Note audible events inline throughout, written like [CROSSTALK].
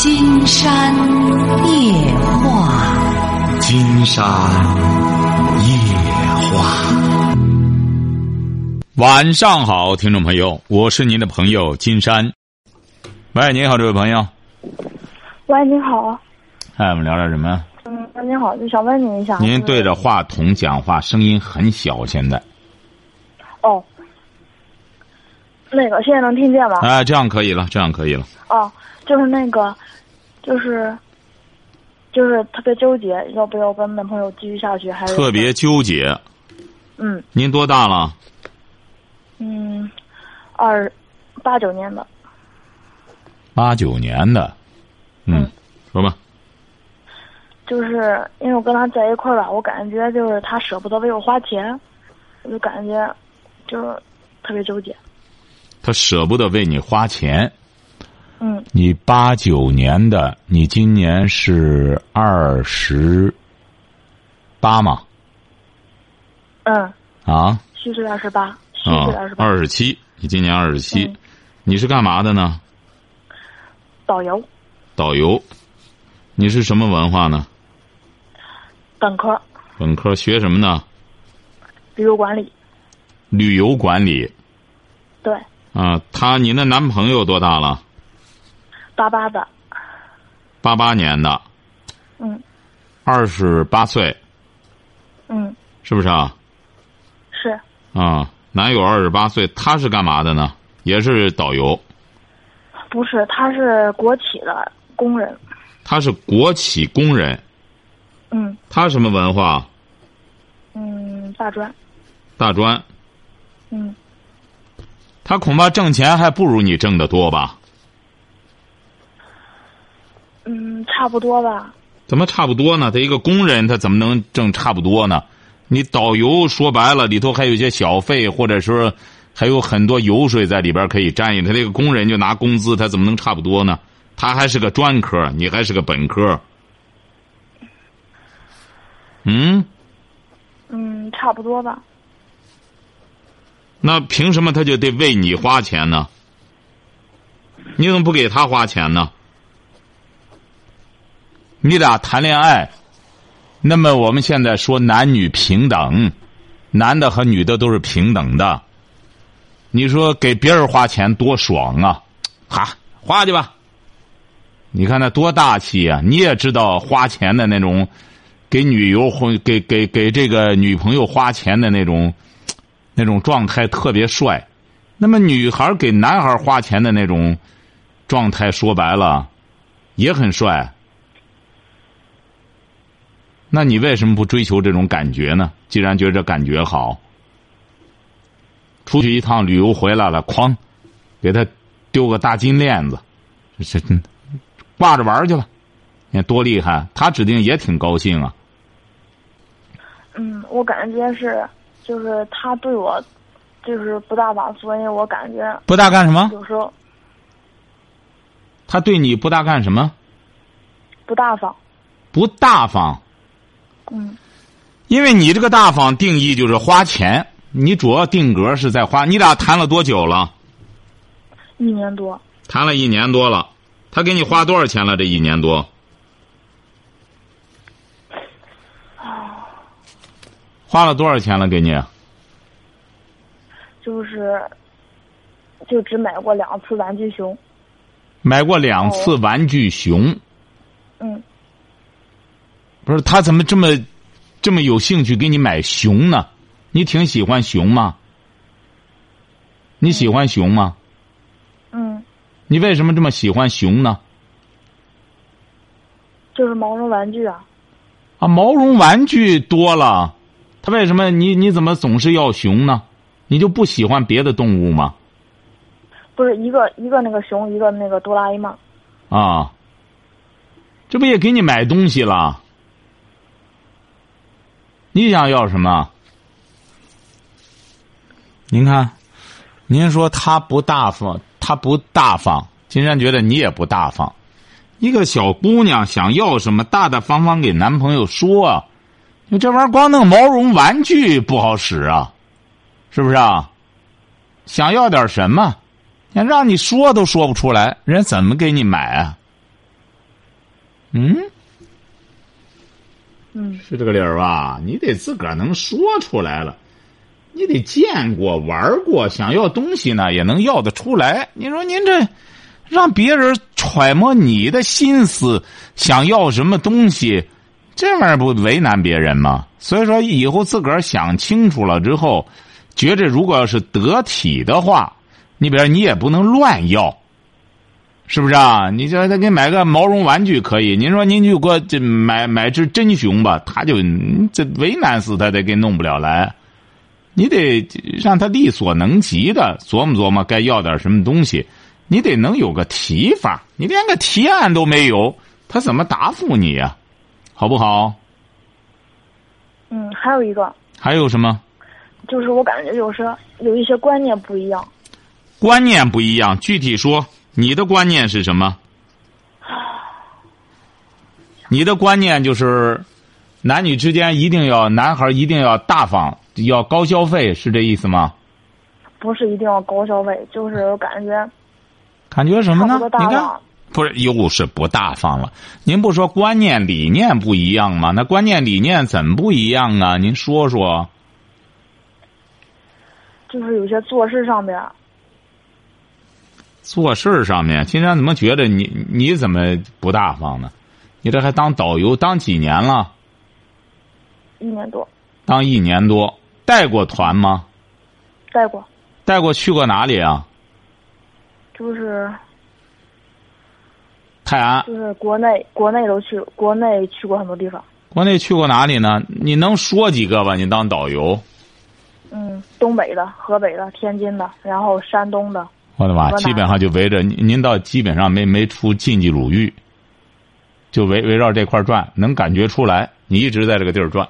金山夜话，金山夜话。晚上好，听众朋友，我是您的朋友金山。喂，您好，这位朋友。喂，你好。哎，我们聊点什么？嗯，你好，就想问您一下。您对着话筒讲话，声音很小，现在。哦。那个，现在能听见吗？哎，这样可以了，这样可以了。哦，就是那个，就是，就是特别纠结，要不要跟男朋友继续下去，还是特别纠结。嗯您多大了？嗯，二八九年的，八九年的。嗯嗯，说吧。就是因为我跟他在一块儿吧，我感觉就是他舍不得为我花钱，我就感觉就是特别纠结。他舍不得为你花钱。嗯，你八九年的，你今年是二十八吗？嗯，啊虚岁二十八，虚啊岁二十，八，二十七，你今年二十七嗯，你是干嘛的呢？导游，导游。你是什么文化呢？本科，本科学什么呢？旅游管理，旅游管理。对，啊，他，你那男朋友多大了？八八的，八八年的，嗯。二十八岁，嗯，是不是啊？是。啊，男友二十八岁，他是干嘛的呢？也是导游，不是？他是国企的工人，他是国企工人，嗯。他什么文化？嗯，大专，大专，嗯，他恐怕挣钱还不如你挣的多吧？嗯，差不多吧。怎么差不多呢？他一个工人，他怎么能挣差不多呢？你导游说白了，里头还有一些小费，或者说还有很多油水在里边可以沾一。他这个工人就拿工资，他怎么能差不多呢？他还是个专科，你还是个本科。嗯，嗯，差不多吧。那凭什么他就得为你花钱呢？你怎么不给他花钱呢？你俩谈恋爱，那么我们现在说男女平等，男的和女的都是平等的。你说给别人花钱多爽啊！哈，花去吧。你看那多大气呀、你也知道花钱的那种，给女友或给给给这个女朋友花钱的那种，那种状态特别帅。那么女孩给男孩花钱的那种状态，说白了也很帅。那你为什么不追求这种感觉呢？既然觉得这感觉好，出去一趟旅游回来了，哐，给他丢个大金链子，这这挂着玩去吧。你看多厉害，他指定也挺高兴啊。嗯，我感觉是，就是他对我，就是不大吧，所以我感觉不大干什么？有时候他对你不大干什么？不大方。不大方。嗯因为你这个大方定义就是花钱，你主要定格是在花。你俩谈了多久了？一年多，谈了一年多了，他给你花多少钱了？这一年多？花了多少钱了？给你？就是就只买过两次玩具熊。买过两次玩具熊，嗯，不是他怎么这么这么有兴趣给你买熊呢？你挺喜欢熊吗？你喜欢熊吗？嗯，你为什么这么喜欢熊呢？就是毛绒玩具啊。啊，毛绒玩具多了，他为什么你你怎么总是要熊呢？你就不喜欢别的动物吗？不是一个一个那个熊，一个那个哆啦 A 梦。啊，这不也给你买东西了？你想要什么？您看，您说他不大方，他不大方，金山觉得你也不大方。一个小姑娘想要什么，大大方方给男朋友说啊。你这玩意儿光弄毛绒玩具不好使啊，是不是啊？想要点什么，让你说都说不出来，人怎么给你买啊？嗯，是这个理儿吧？你得自个儿能说出来了，你得见过玩过，想要东西呢也能要得出来。你说您这让别人揣摩你的心思，想要什么东西，这玩意儿不为难别人吗？所以说以后自个儿想清楚了之后，觉着如果要是得体的话，你比如你也不能乱要。是不是啊？你叫他给你买个毛绒玩具可以，您说您就给我这买买只真熊吧，他就这为难死他，得给弄不了来。你得让他力所能及的琢磨琢磨，该要点什么东西，你得能有个提法。你连个提案都没有，他怎么答复你呀？好不好？嗯，还有一个还有什么就是我感觉有时有一些观念不一样。观念不一样？具体说，你的观念是什么？你的观念就是，男女之间一定要男孩一定要大方，要高消费，是这意思吗？不是一定要高消费，就是感觉感觉什么呢你看，不是又是不大方了？您不说观念理念不一样吗？那观念理念怎么不一样啊？您说说。就是有些做事上边，做事儿上面，金山怎么觉得你你怎么不大方呢？你这还当导游当几年了？一年多当一年多，带过团吗？带过，带过去过哪里啊？就是泰安，就是国内国内都去，国内去过很多地方。国内去过哪里呢？你能说几个吧？你当导游，嗯，东北的、河北的、天津的，然后山东的，我的妈，基本上就围着您，您倒基本上没没出晋冀鲁豫，就围围绕这块儿转，能感觉出来，你一直在这个地儿转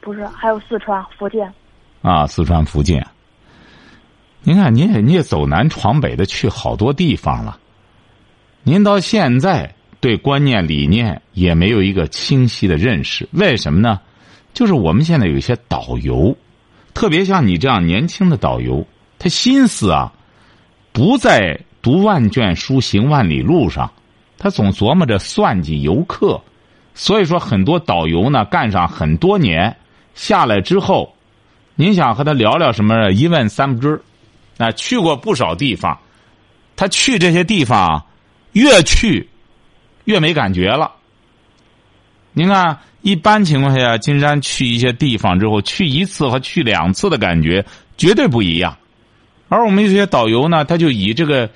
不是还有四川、福建。啊，四川、福建。您看，您也你也走南闯北的去好多地方了，您到现在对观念理念也没有一个清晰的认识，为什么呢？就是我们现在有一些导游，特别像你这样年轻的导游，他心思啊，不在读万卷书、行万里路上，他总琢磨着算计游客，所以说很多导游呢干上很多年下来之后，您想和他聊聊什么？一问三不知，啊，去过不少地方，他去这些地方，越去越没感觉了。您看，一般情况下，金山去一些地方之后，去一次和去两次的感觉绝对不一样。而我们有些导游呢，他就以这个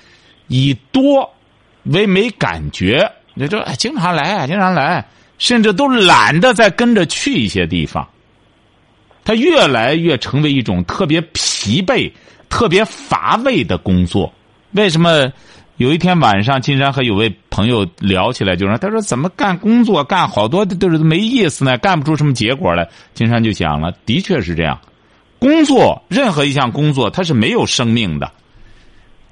以多为没感觉，你就哎，经常来，经常来，甚至都懒得再跟着去一些地方。他越来越成为一种特别疲惫、特别乏味的工作。为什么？有一天晚上，金山和有位朋友聊起来，就说：“他说怎么干工作干好多都是没意思呢，干不出什么结果来。”金山就想了，的确是这样。工作任何一项工作，它是没有生命的。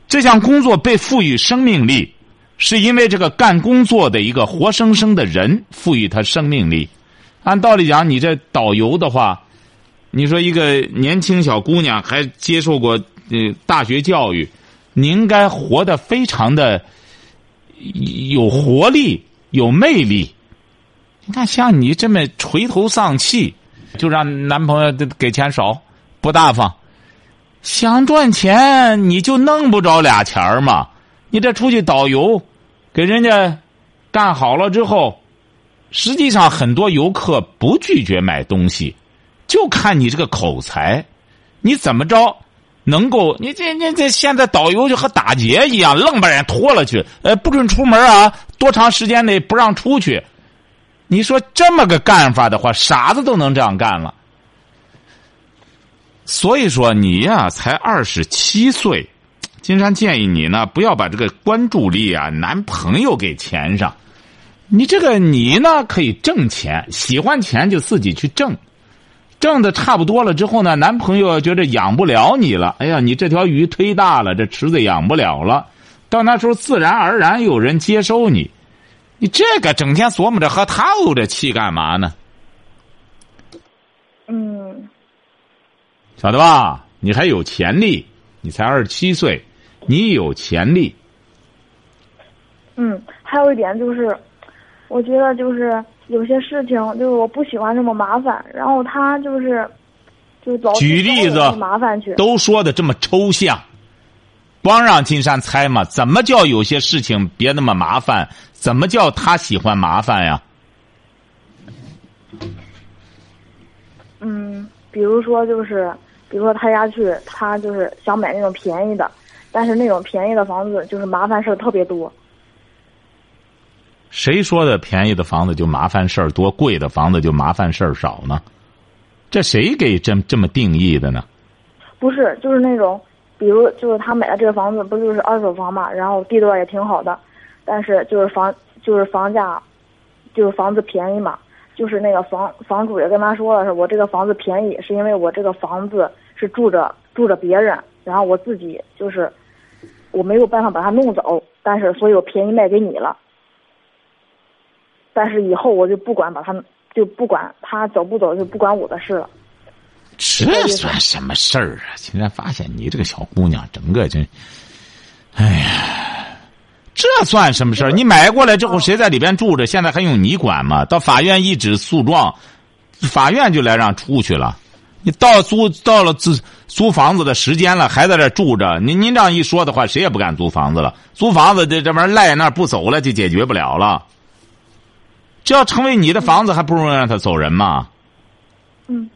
这项工作被赋予生命力，是因为这个干工作的一个活生生的人赋予他生命力。按道理讲，你这导游的话，你说一个年轻小姑娘还接受过呃大学教育，你应该活得非常的有活力、有魅力。你看，像你这么垂头丧气，就让男朋友给钱少、不大方，想赚钱你就弄不着俩钱儿嘛。你这出去导游，给人家干好了之后，实际上很多游客不拒绝买东西。就看你这个口才，你怎么着能够？你这这这现在导游就和打劫一样，愣把人拖了去，呃，不准出门啊，多长时间内不让出去。你说这么个干法的话，傻子都能这样干了。所以说你呀、才二十七岁，金山建议你呢，不要把这个关注力啊，男朋友给钱上。你这个你呢，可以挣钱，喜欢钱就自己去挣。挣的差不多了之后呢，男朋友觉得养不了你了，哎呀，你这条鱼忒大了，这池子养不了了。到那时候，自然而然有人接收你。你这个整天琢磨着和他怄着气干嘛呢？嗯，晓得吧？你还有潜力，你才二十七岁，你有潜力。嗯，还有一点就是，我觉得就是有些事情，就是我不喜欢这么麻烦，然后他就是，就老举例子麻烦去。都说的这么抽象，光让金山猜嘛？怎么叫有些事情别那么麻烦？怎么叫他喜欢麻烦呀？嗯，比如说就是，比如说他家去，他就是想买那种便宜的，但是那种便宜的房子就是麻烦事儿特别多。谁说的便宜的房子就麻烦事儿多，贵的房子就麻烦事儿少呢？这谁给这这么定义的呢？不是，就是那种，比如就是他买的这个房子，不就是二手房嘛，然后地段也挺好的，但是就是房就是房价，就是房子便宜嘛，就是那个房房主也跟他说了，是我这个房子便宜，是因为我这个房子是住着住着别人，然后我自己就是我没有办法把它弄走，但是所以我便宜卖给你了，但是以后我就不管把他就不管他走不走，就不管我的事了。这算什么事儿啊？现在发现你这个小姑娘，整个就，哎呀，这算什么事儿？你买过来之后，谁在里边住着？现在还用你管吗？到法院一纸诉状，法院就来让出去了。你到租到了租租房子的时间了，还在这住着，您您这样一说的话，谁也不敢租房子了。租房子这这玩意儿赖那儿不走了，就解决不了了。这要成为你的房子，还不如让他走人嘛。嗯，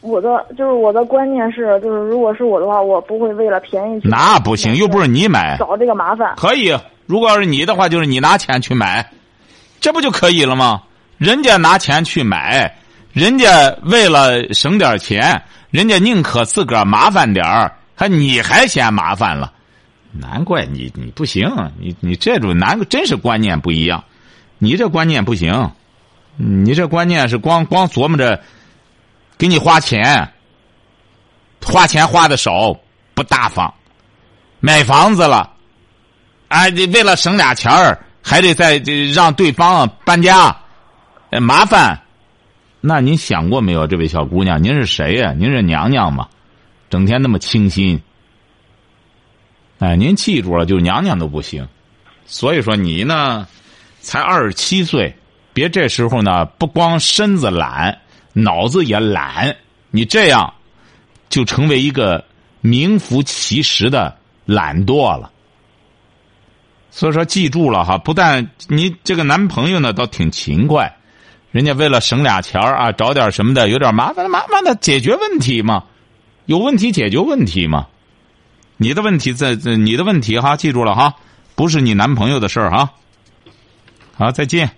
我的就是我的观念是，就是如果是我的话，我不会为了便宜去那不行，又不是你买。找这个麻烦。可以，如果要是你的话，就是你拿钱去买，这不就可以了吗？人家拿钱去买，人家为了省点钱，人家宁可自个儿麻烦点儿，还你还嫌麻烦了，难怪你你不行，你你这种难真是观念不一样，你这观念不行，你这观念是光光琢磨着给你花钱，花钱花的少，不大方，买房子了。哎，这为了省俩钱儿，还得再让对方搬家，麻烦。那您想过没有，这位小姑娘，您是谁呀、您是娘娘吗？整天那么清新。哎，您记住了，就娘娘都不行。所以说你呢，才二十七岁，别这时候呢，不光身子懒，脑子也懒。你这样，就成为一个名副其实的懒惰了。所以说，记住了哈，不但你这个男朋友呢，倒挺勤快，人家为了省俩钱儿啊，找点什么的，有点麻烦，麻烦的解决问题嘛，有问题解决问题嘛。你的问题在在你的问题哈，记住了哈，不是你男朋友的事儿哈。好，再见。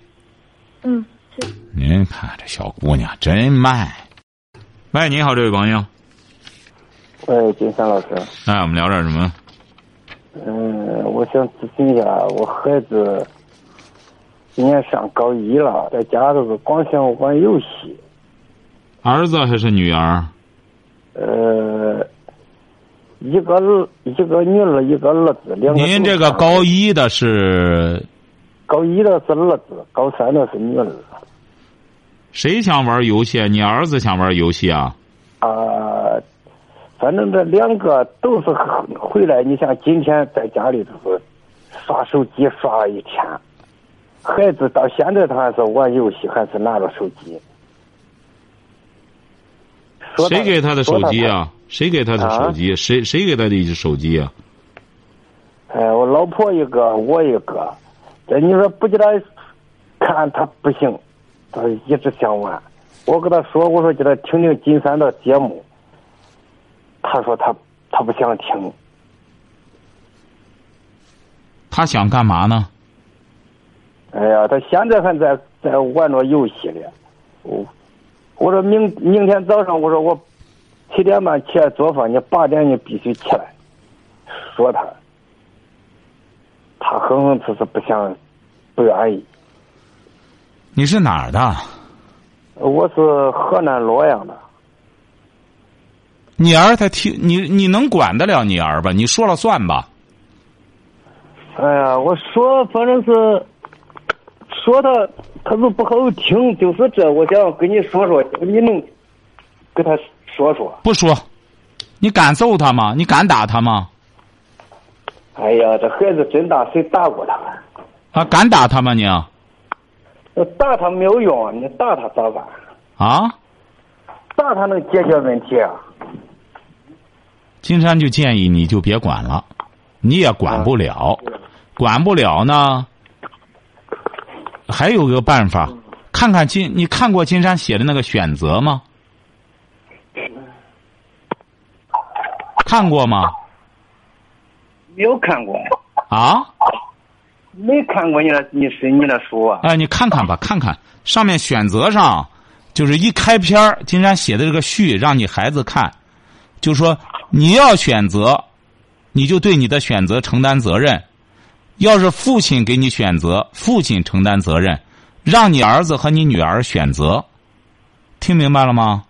嗯，是您看这小姑娘真慢。喂，你好，这位朋友。喂，金山老师，哎，我们聊点什么？嗯，我想咨询一下，我孩子今年上高一了，在家都是光想玩游戏。儿子还是女儿？呃，一个儿一个女儿，一个儿子，两个。您这个高一的是高一的是儿子，高三的是女儿。谁想玩游戏？你儿子想玩游戏啊？啊、反正这两个都是回来。你像今天在家里头是刷手机刷了一天，孩子到现在他还是玩游戏，还是拿着手机。说谁给他的手机啊？谁给他的手机？谁谁给他的一只手机啊？他？哎，我老婆一个，我一个。这你说不给他看，他不行，他一直想玩。我跟他说，我说给他听听金山的节目，他说他他不想听。他想干嘛呢？哎呀，他现在还在在玩着游戏呢。我我说明明天早上，我说我七点半起来做饭，你八点你必须起来。说他，他哼哼哧哧不想，不愿意。你是哪儿的？我是河南洛阳的，你儿他听你，你能管得了你儿吧？你说了算吧？哎呀，我说反正是说他，他是不好听，就是这。我想跟你说说，你能跟他说说？不说，你敢揍他吗？你敢打他吗？哎呀，这孩子真大，谁打过他？啊，敢打他吗你？打他没有用，你打他咋办？啊？打他能解决问题啊？金山就建议你就别管了，你也管不了，管不了呢。还有个办法，看看金，你看过金山写的那个选择吗？看过吗？没有看过，啊？没看过你的你是你的书啊？哎，你看看吧，看看上面选择上，就是一开篇儿金山写的这个序，让你孩子看，就说你要选择，你就对你的选择承担责任。要是父亲给你选择，父亲承担责任，让你儿子和你女儿选择，听明白了吗？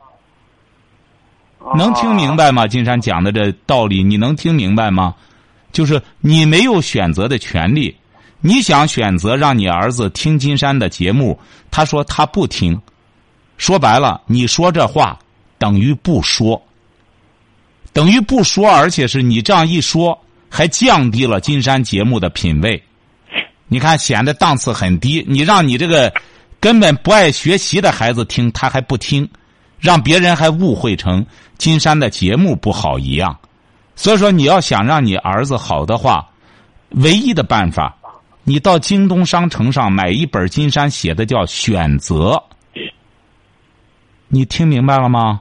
能听明白吗？金山讲的这道理，你能听明白吗？就是你没有选择的权利，你想选择让你儿子听金山的节目，他说他不听，说白了，你说这话等于不说，等于不说，而且是你这样一说。还降低了金山节目的品位，你看显得档次很低。你让你这个根本不爱学习的孩子听，他还不听，让别人还误会成金山的节目不好一样。所以说，你要想让你儿子好的话，唯一的办法，你到京东商城上买一本金山写的叫《选择》，你听明白了吗？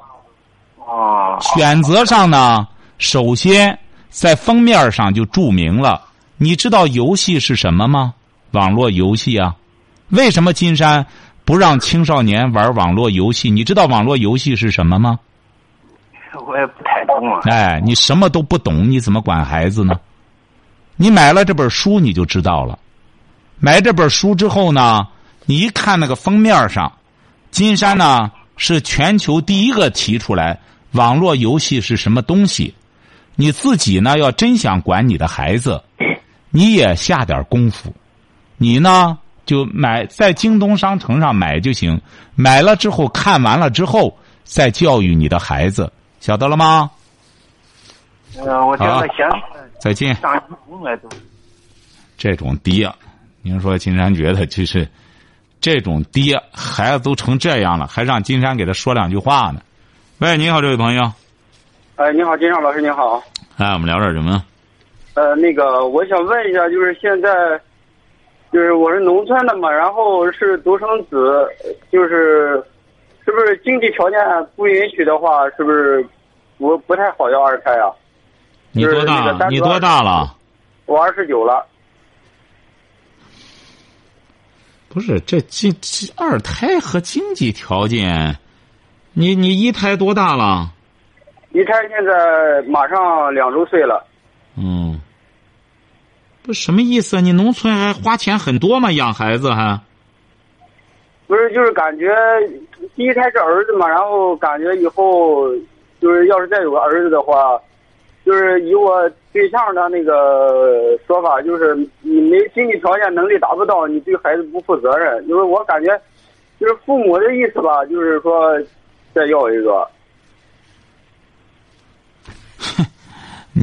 啊，选择上呢，首先。在封面上就注明了，你知道游戏是什么吗？网络游戏啊，为什么金山不让青少年玩网络游戏？你知道网络游戏是什么吗？我也不太懂啊。哎，你什么都不懂，你怎么管孩子呢？你买了这本书，你就知道了。买这本书之后呢，你一看那个封面上，金山呢是全球第一个提出来网络游戏是什么东西。你自己呢，要真想管你的孩子，[LAUGHS] 你也下点功夫。你呢，就买在京东商城上买就行。买了之后，看完了之后，再教育你的孩子，晓得了吗？嗯，我觉得行再见。这种爹，您说金山觉得就是这种爹，孩子都成这样了，还让金山给他说两句话呢。喂，你好，这位朋友。哎，你好，金少老师，你好。哎，我们聊点什么？呃，那个，我想问一下，就是现在，就是我是农村的嘛，然后是独生子，就是是不是经济条件不允许的话，是不是不不太好要二胎啊？你多大？你多大了？我二十九了。不是，这经二胎和经济条件，你你一胎多大了？一胎现在马上两周岁了。嗯，不什么意思？你农村还花钱很多吗？养孩子还？不是，就是感觉第一胎是儿子嘛，然后感觉以后就是要是再有个儿子的话，就是以我对象的那个说法，就是你没经济条件，能力达不到，你对孩子不负责任。因为我感觉，就是父母的意思吧，就是说再要一个。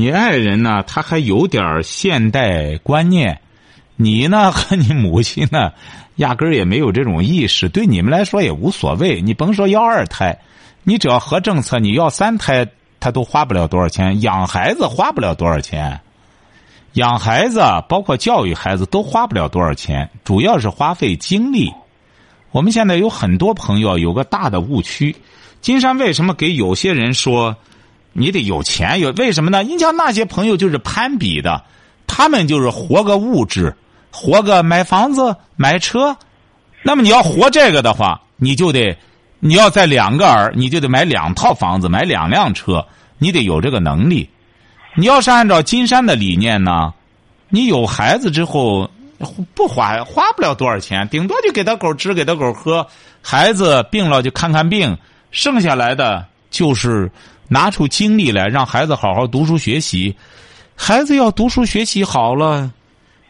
你爱人呢？他还有点现代观念，你呢和你母亲呢，压根儿也没有这种意识。对你们来说也无所谓。你甭说要二胎，你只要合政策，你要三胎，他都花不了多少钱。养孩子花不了多少钱，养孩子包括教育孩子都花不了多少钱，主要是花费精力。我们现在有很多朋友有个大的误区，金山为什么给有些人说？你得有钱，有为什么呢？你像那些朋友就是攀比的，他们就是活个物质，活个买房子、买车。那么你要活这个的话，你就得，你要在两个儿，你就得买两套房子，买两辆车，你得有这个能力。你要是按照金山的理念呢，你有孩子之后不花花不了多少钱，顶多就给他狗吃，给他狗喝。孩子病了就看看病，剩下来的就是。拿出精力来，让孩子好好读书学习。孩子要读书学习好了，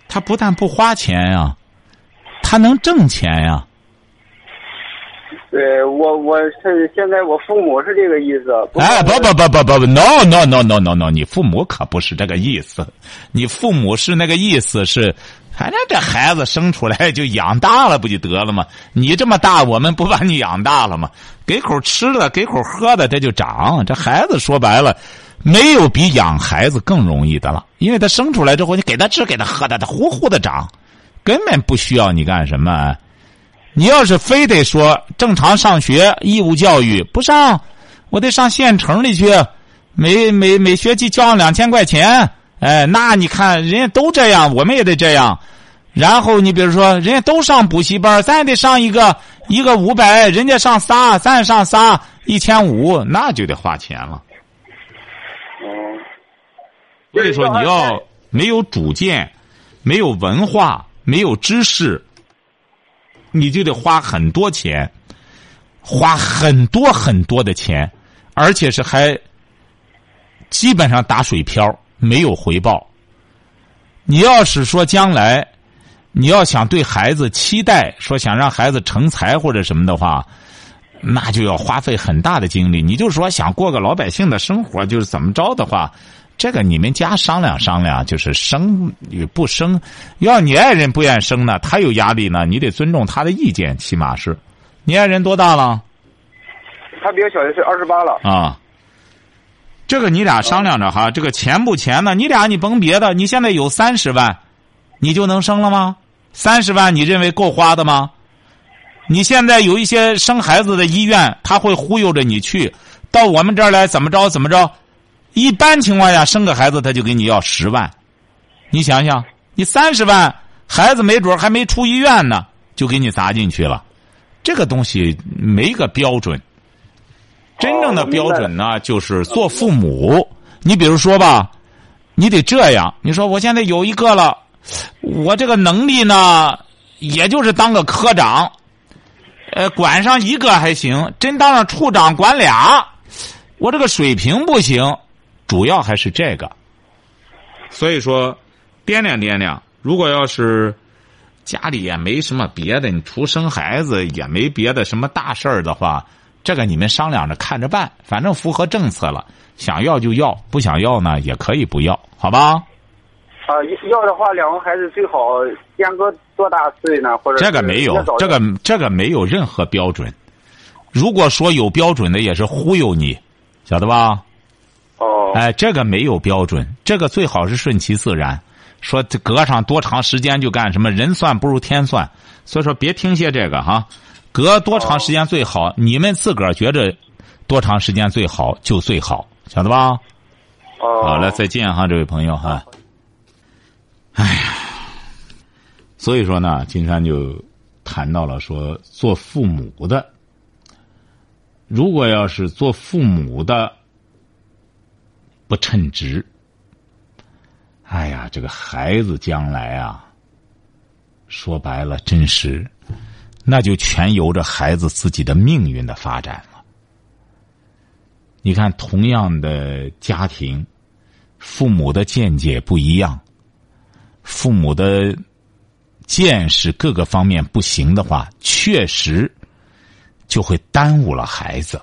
他不但不花钱呀，他能挣钱呀。对我，我是现在我父母是这个意思。哎，不不不不不不，no no no no no no，你父母可不是这个意思。你父母是那个意思是，反正这孩子生出来 [LAUGHS] 就养大了不就得了吗？你这么大，我们不把你养大了吗？给口吃的，给口喝的，这就长。这孩子说白了，没有比养孩子更容易的了，因为他生出来之后，你给他吃，给他喝的，他呼呼的长，根本不需要你干什么。你要是非得说正常上学义务教育不上，我得上县城里去，每每每学期交两千块钱。哎，那你看人家都这样，我们也得这样。然后你比如说，人家都上补习班，咱也得上一个一个五百，人家上仨，咱上仨一千五，那就得花钱了。所以说，你要没有主见，没有文化，没有知识，你就得花很多钱，花很多很多的钱，而且是还基本上打水漂。没有回报。你要是说将来，你要想对孩子期待，说想让孩子成才或者什么的话，那就要花费很大的精力。你就说想过个老百姓的生活，就是怎么着的话，这个你们家商量商量，就是生与不生。要你爱人不愿生呢，他有压力呢，你得尊重他的意见，起码是。你爱人多大了？他比我小的是二十八了。啊。这个你俩商量着哈，这个钱不钱呢？你俩你甭别的，你现在有三十万，你就能生了吗？三十万你认为够花的吗？你现在有一些生孩子的医院，他会忽悠着你去到我们这儿来，怎么着怎么着？一般情况下生个孩子他就给你要十万，你想想，你三十万孩子没准还没出医院呢，就给你砸进去了，这个东西没个标准。真正的标准呢，就是做父母。你比如说吧，你得这样。你说我现在有一个了，我这个能力呢，也就是当个科长，呃，管上一个还行。真当上处长管俩，我这个水平不行。主要还是这个。所以说，掂量掂量。如果要是家里也没什么别的，你除生孩子也没别的什么大事儿的话。这个你们商量着看着办，反正符合政策了，想要就要，不想要呢也可以不要，好吧？啊，要的话，两个孩子最好间隔多大岁呢？或者这个没有，这个这个没有任何标准。如果说有标准的，也是忽悠你，晓得吧？哦。哎，这个没有标准，这个最好是顺其自然。说隔上多长时间就干什么，人算不如天算，所以说别听些这个哈。隔多长时间最好？你们自个儿觉着多长时间最好就最好，晓得吧？好了，再见哈，这位朋友哈。哎呀，所以说呢，金山就谈到了说，做父母的，如果要是做父母的不称职，哎呀，这个孩子将来啊，说白了，真是。那就全由着孩子自己的命运的发展了。你看，同样的家庭，父母的见解不一样，父母的见识各个方面不行的话，确实就会耽误了孩子。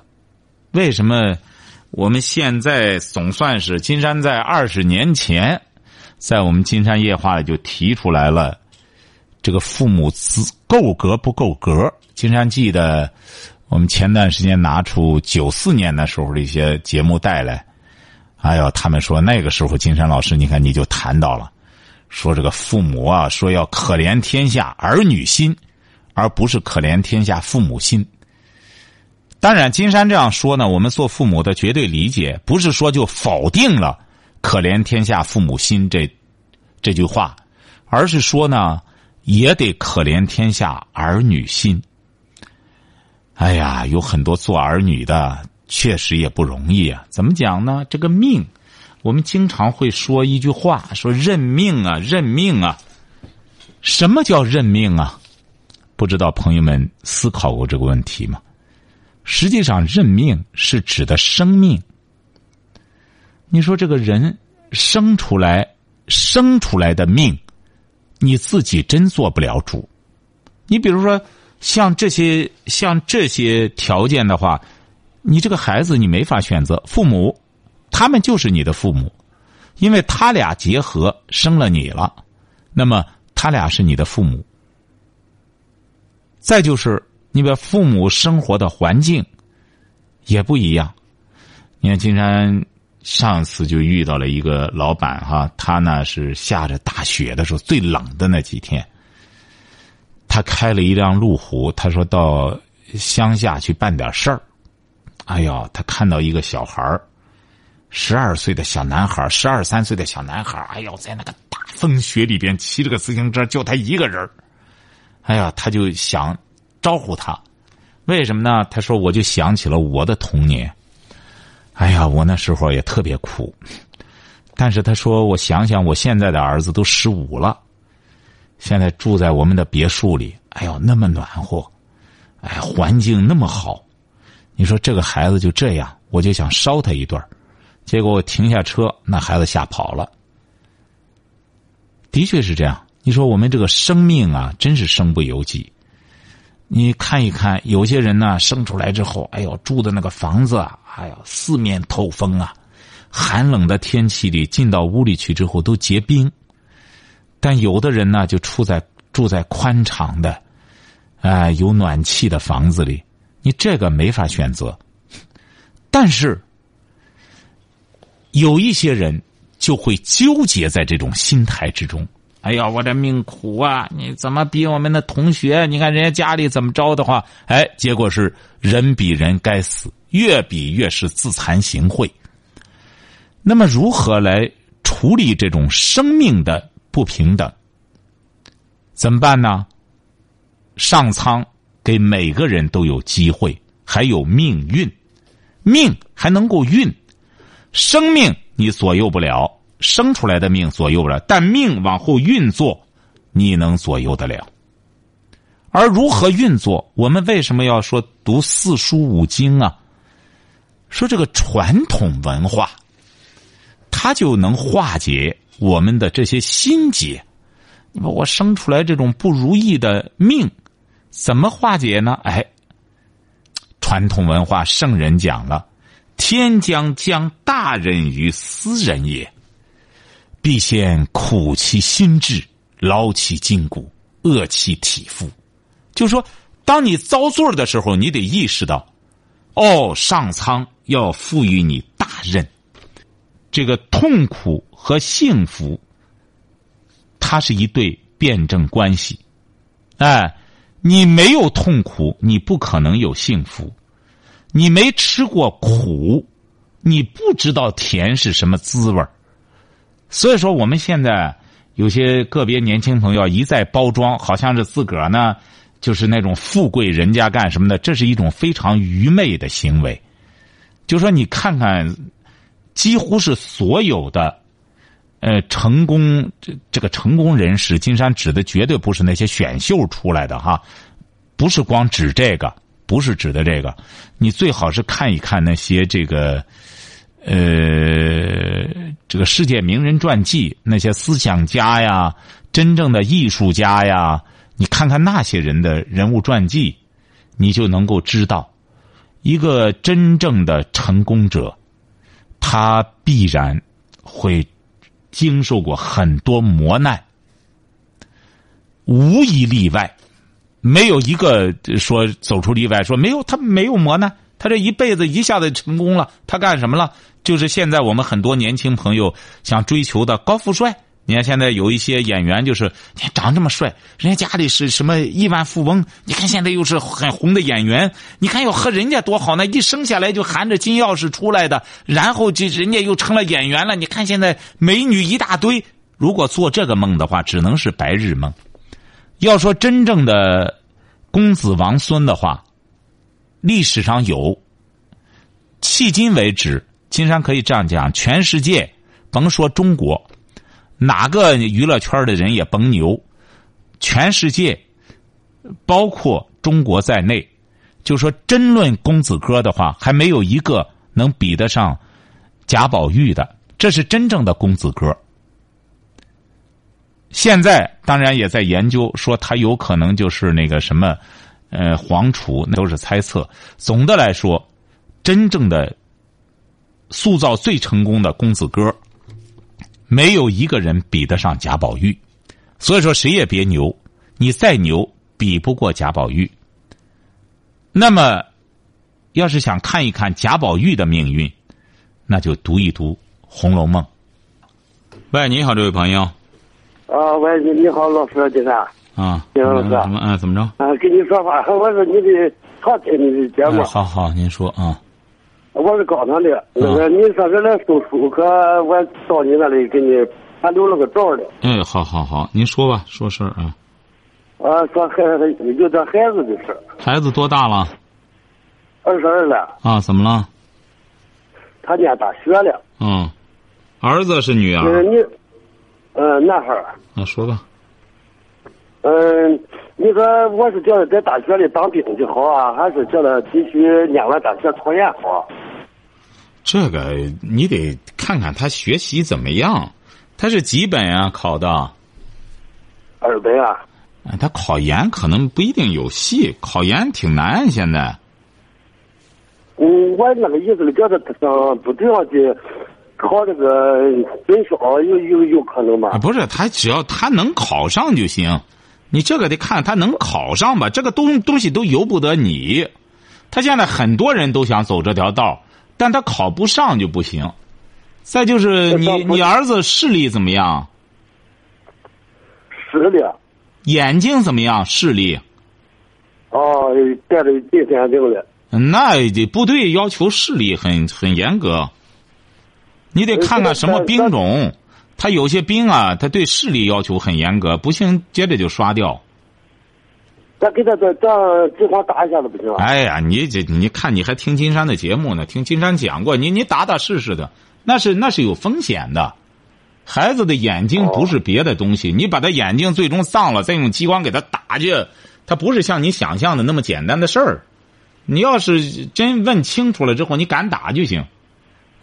为什么我们现在总算是金山在二十年前，在我们金山夜话里就提出来了。这个父母资够格不够格？金山记得，我们前段时间拿出九四年的时候的一些节目带来，哎呦，他们说那个时候金山老师，你看你就谈到了，说这个父母啊，说要可怜天下儿女心，而不是可怜天下父母心。当然，金山这样说呢，我们做父母的绝对理解，不是说就否定了“可怜天下父母心”这这句话，而是说呢。也得可怜天下儿女心。哎呀，有很多做儿女的确实也不容易啊。怎么讲呢？这个命，我们经常会说一句话，说认命啊，认命啊。什么叫认命啊？不知道朋友们思考过这个问题吗？实际上，认命是指的生命。你说这个人生出来，生出来的命。你自己真做不了主，你比如说像这些像这些条件的话，你这个孩子你没法选择，父母他们就是你的父母，因为他俩结合生了你了，那么他俩是你的父母。再就是你把父母生活的环境也不一样。你看金山上次就遇到了一个老板哈，他呢是下着大雪的时候最冷的那几天，他开了一辆路虎，他说到乡下去办点事儿。哎呦，他看到一个小孩儿，十二岁的小男孩十二三岁的小男孩哎呦，在那个大风雪里边骑着个自行车，就他一个人哎呀，他就想招呼他，为什么呢？他说，我就想起了我的童年。哎呀，我那时候也特别苦，但是他说，我想想，我现在的儿子都十五了，现在住在我们的别墅里，哎呦，那么暖和，哎，环境那么好。你说这个孩子就这样，我就想捎他一段结果我停下车，那孩子吓跑了。的确是这样。你说我们这个生命啊，真是身不由己。你看一看，有些人呢，生出来之后，哎呦，住的那个房子啊，哎呦，四面透风啊，寒冷的天气里进到屋里去之后都结冰。但有的人呢，就住在住在宽敞的，哎，有暖气的房子里。你这个没法选择，但是有一些人就会纠结在这种心态之中。哎呀，我这命苦啊！你怎么比我们的同学？你看人家家里怎么着的话，哎，结果是人比人该死，越比越是自惭形秽。那么，如何来处理这种生命的不平等？怎么办呢？上苍。给每个人都有机会，还有命运，命还能够运，生命你左右不了，生出来的命左右了，但命往后运作，你能左右得了。而如何运作，我们为什么要说读四书五经啊？说这个传统文化，它就能化解我们的这些心结。你说我生出来这种不如意的命。怎么化解呢？哎，传统文化圣人讲了：“天将降大任于斯人也，必先苦其心志，劳其筋骨，饿其体肤。”就是说，当你遭罪的时候，你得意识到，哦，上苍要赋予你大任。这个痛苦和幸福，它是一对辩证关系，哎。你没有痛苦，你不可能有幸福；你没吃过苦，你不知道甜是什么滋味所以说，我们现在有些个别年轻朋友一再包装，好像是自个儿呢，就是那种富贵人家干什么的，这是一种非常愚昧的行为。就说你看看，几乎是所有的。呃，成功这这个成功人士，金山指的绝对不是那些选秀出来的哈，不是光指这个，不是指的这个，你最好是看一看那些这个，呃，这个世界名人传记，那些思想家呀，真正的艺术家呀，你看看那些人的人物传记，你就能够知道，一个真正的成功者，他必然会。经受过很多磨难，无一例外，没有一个说走出例外。说没有，他没有磨难，他这一辈子一下子成功了。他干什么了？就是现在我们很多年轻朋友想追求的高富帅。你看，现在有一些演员，就是你长这么帅，人家家里是什么亿万富翁？你看现在又是很红的演员，你看要和人家多好呢！一生下来就含着金钥匙出来的，然后就人家又成了演员了。你看现在美女一大堆，如果做这个梦的话，只能是白日梦。要说真正的公子王孙的话，历史上有，迄今为止，金山可以这样讲：全世界，甭说中国。哪个娱乐圈的人也甭牛，全世界，包括中国在内，就说真论公子哥的话，还没有一个能比得上贾宝玉的。这是真正的公子哥。现在当然也在研究，说他有可能就是那个什么，呃，皇储，那都是猜测。总的来说，真正的塑造最成功的公子哥。没有一个人比得上贾宝玉，所以说，谁也别牛，你再牛，比不过贾宝玉。那么，要是想看一看贾宝玉的命运，那就读一读《红楼梦》。喂，你好，这位朋友。啊，喂，你你好，老师，金山。啊，金山老师。怎么？嗯，怎么着？啊，跟你说话，[LAUGHS] 我是你的常听你的节目。好好，您说啊。我是高昌的，那个你上这来送书，可我到你那里给你还留了个照的。哎，好好好，您说吧，说事儿啊。啊，说孩有点孩子的事。孩子多大了？二十二了。啊，怎么了？他念大学了。嗯，儿子是女儿？嗯，你，呃，男孩儿。啊，说吧。嗯，你说我是觉得在大学里当兵就好啊，还是觉得继续念完大学考研好？这个你得看看他学习怎么样，他是几本啊？考的二本啊。他考研可能不一定有戏，考研挺难。现在。嗯，我那个意思里叫他上部队上去考这个本校，有有有可能吗？不是，他只要他能考上就行。你这个得看他能考上吧，这个东东西都由不得你。他现在很多人都想走这条道，但他考不上就不行。再就是你你儿子视力怎么样？视力。眼睛怎么样？视力。哦，戴着近视眼镜的。那部队要求视力很很严格，你得看看什么兵种。他有些兵啊，他对视力要求很严格，不行接着就刷掉。咱给他这这计划打一下子不行？哎呀，你这你看你还听金山的节目呢？听金山讲过，你你打打试试的，那是那是有风险的。孩子的眼睛不是别的东西，你把他眼睛最终丧了，再用激光给他打去，他不是像你想象的那么简单的事儿。你要是真问清楚了之后，你敢打就行，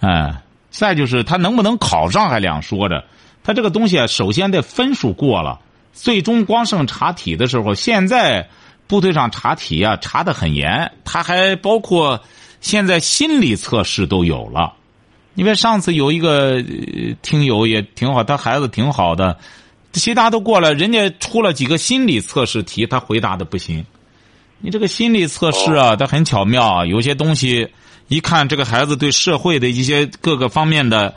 哎。再就是他能不能考上还两说着，他这个东西啊，首先得分数过了，最终光剩查体的时候，现在部队上查体啊查的很严，他还包括现在心理测试都有了。因为上次有一个听友也挺好，他孩子挺好的，其他都过了，人家出了几个心理测试题，他回答的不行。你这个心理测试啊，它很巧妙，有些东西。一看这个孩子对社会的一些各个方面的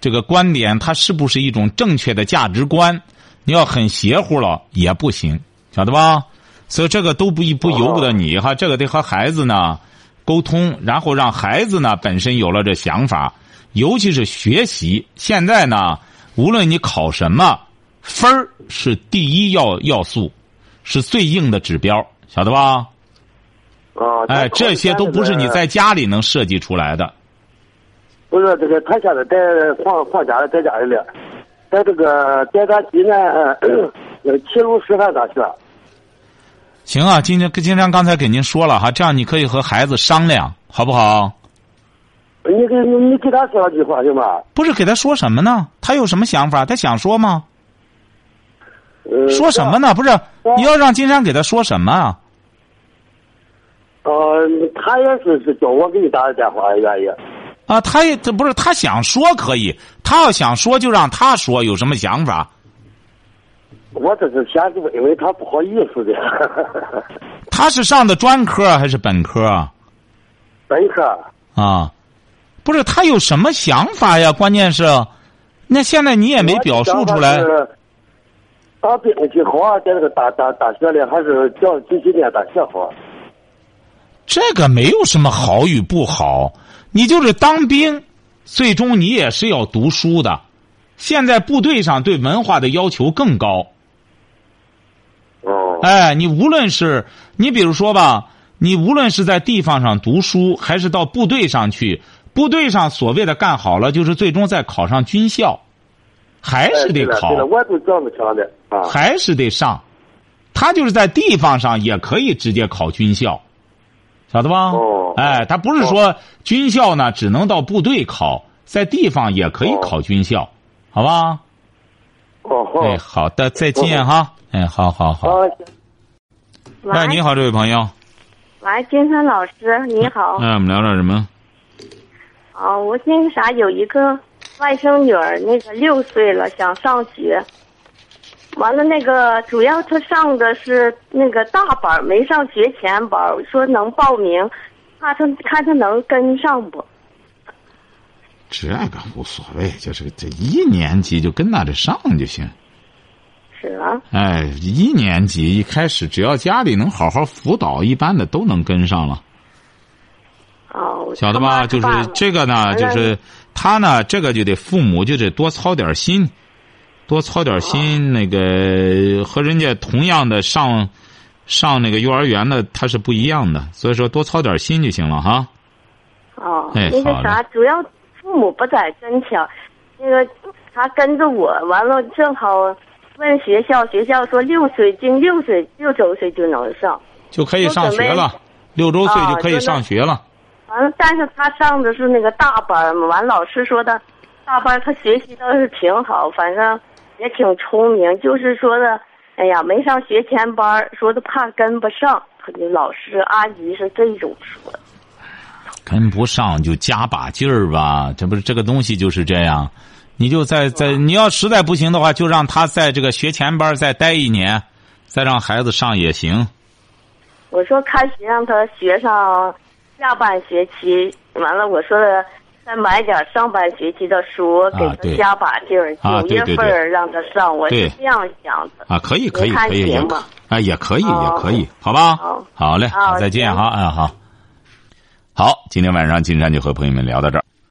这个观点，他是不是一种正确的价值观？你要很邪乎了也不行，晓得吧？所以这个都不不由不得你哈，这个得和孩子呢沟通，然后让孩子呢本身有了这想法，尤其是学习。现在呢，无论你考什么，分儿是第一要要素，是最硬的指标，晓得吧？啊，哎，这些都不是你在家里能设计出来的。不是这个，他现在在放放假了，在家里了，在这个在咱济南呃齐鲁师范大学。行啊，今天金山刚才给您说了哈，这样你可以和孩子商量，好不好？你给你你给他说两句话行吗？不是给他说什么呢？他有什么想法？他想说吗？呃，说什么呢？不是你要让金山给他说什么啊？呃，他也是是叫我给你打的电话，愿意。啊，他也这不是他想说可以，他要想说就让他说，有什么想法？我这是先为他不好意思的。[LAUGHS] 他是上的专科还是本科？本科。啊，不是他有什么想法呀？关键是，那现在你也没表述出来。当兵去好啊，在那个大大大学里，还是叫继续念大学好？这个没有什么好与不好，你就是当兵，最终你也是要读书的。现在部队上对文化的要求更高。哦。哎，你无论是你比如说吧，你无论是在地方上读书，还是到部队上去，部队上所谓的干好了，就是最终再考上军校，还是得考。我都这么想的啊。还是得上，他就是在地方上也可以直接考军校。晓得吧？哦，哎，他不是说军校呢，只能到部队考，在地方也可以考军校，好吧？哦，哎，好的，再见哈。哎，好好好。喂，你好，这位朋友。喂，金山老师，你好。哎，我们聊点什么？哦，我那个啥，有一个外甥女儿，那个六岁了，想上学。完了那个主要他上的是那个大班，没上学前班儿，说能报名，看他看他能跟上不？这个无所谓，就是这一年级就跟那里上就行。是啊，哎，一年级一开始只要家里能好好辅导，一般的都能跟上了。哦，晓得吧？就是这个呢，就是他呢，这个就得父母就得多操点心，多操点心。那个和人家同样的上上那个幼儿园的，他是不一样的，所以说多操点心就行了哈。哦，哎那个啥，主要父母不在跟前，那个他跟着我，完了正好问学校，学校说六岁经六岁六周岁就能上，就可以上学了，六周岁就可以上学了。完了，但是他上的是那个大班嘛，完老师说的，大班他学习倒是挺好，反正也挺聪明，就是说的，哎呀，没上学前班，说的怕跟不上，他就老师阿姨是这种说的。跟不上就加把劲儿吧，这不是这个东西就是这样，你就在在你要实在不行的话，就让他在这个学前班再待一年，再让孩子上也行。我说开始让他学上下半学期，完了我说的再买点上半学期的书，给他加把劲儿，啊九月份儿让他上，我是这样想的。啊，可以，可以，可以，也行吗啊，也可以，哦也可以，好吧？好好嘞，再见哈，嗯，好，好，今天晚上金山就和朋友们聊到这儿。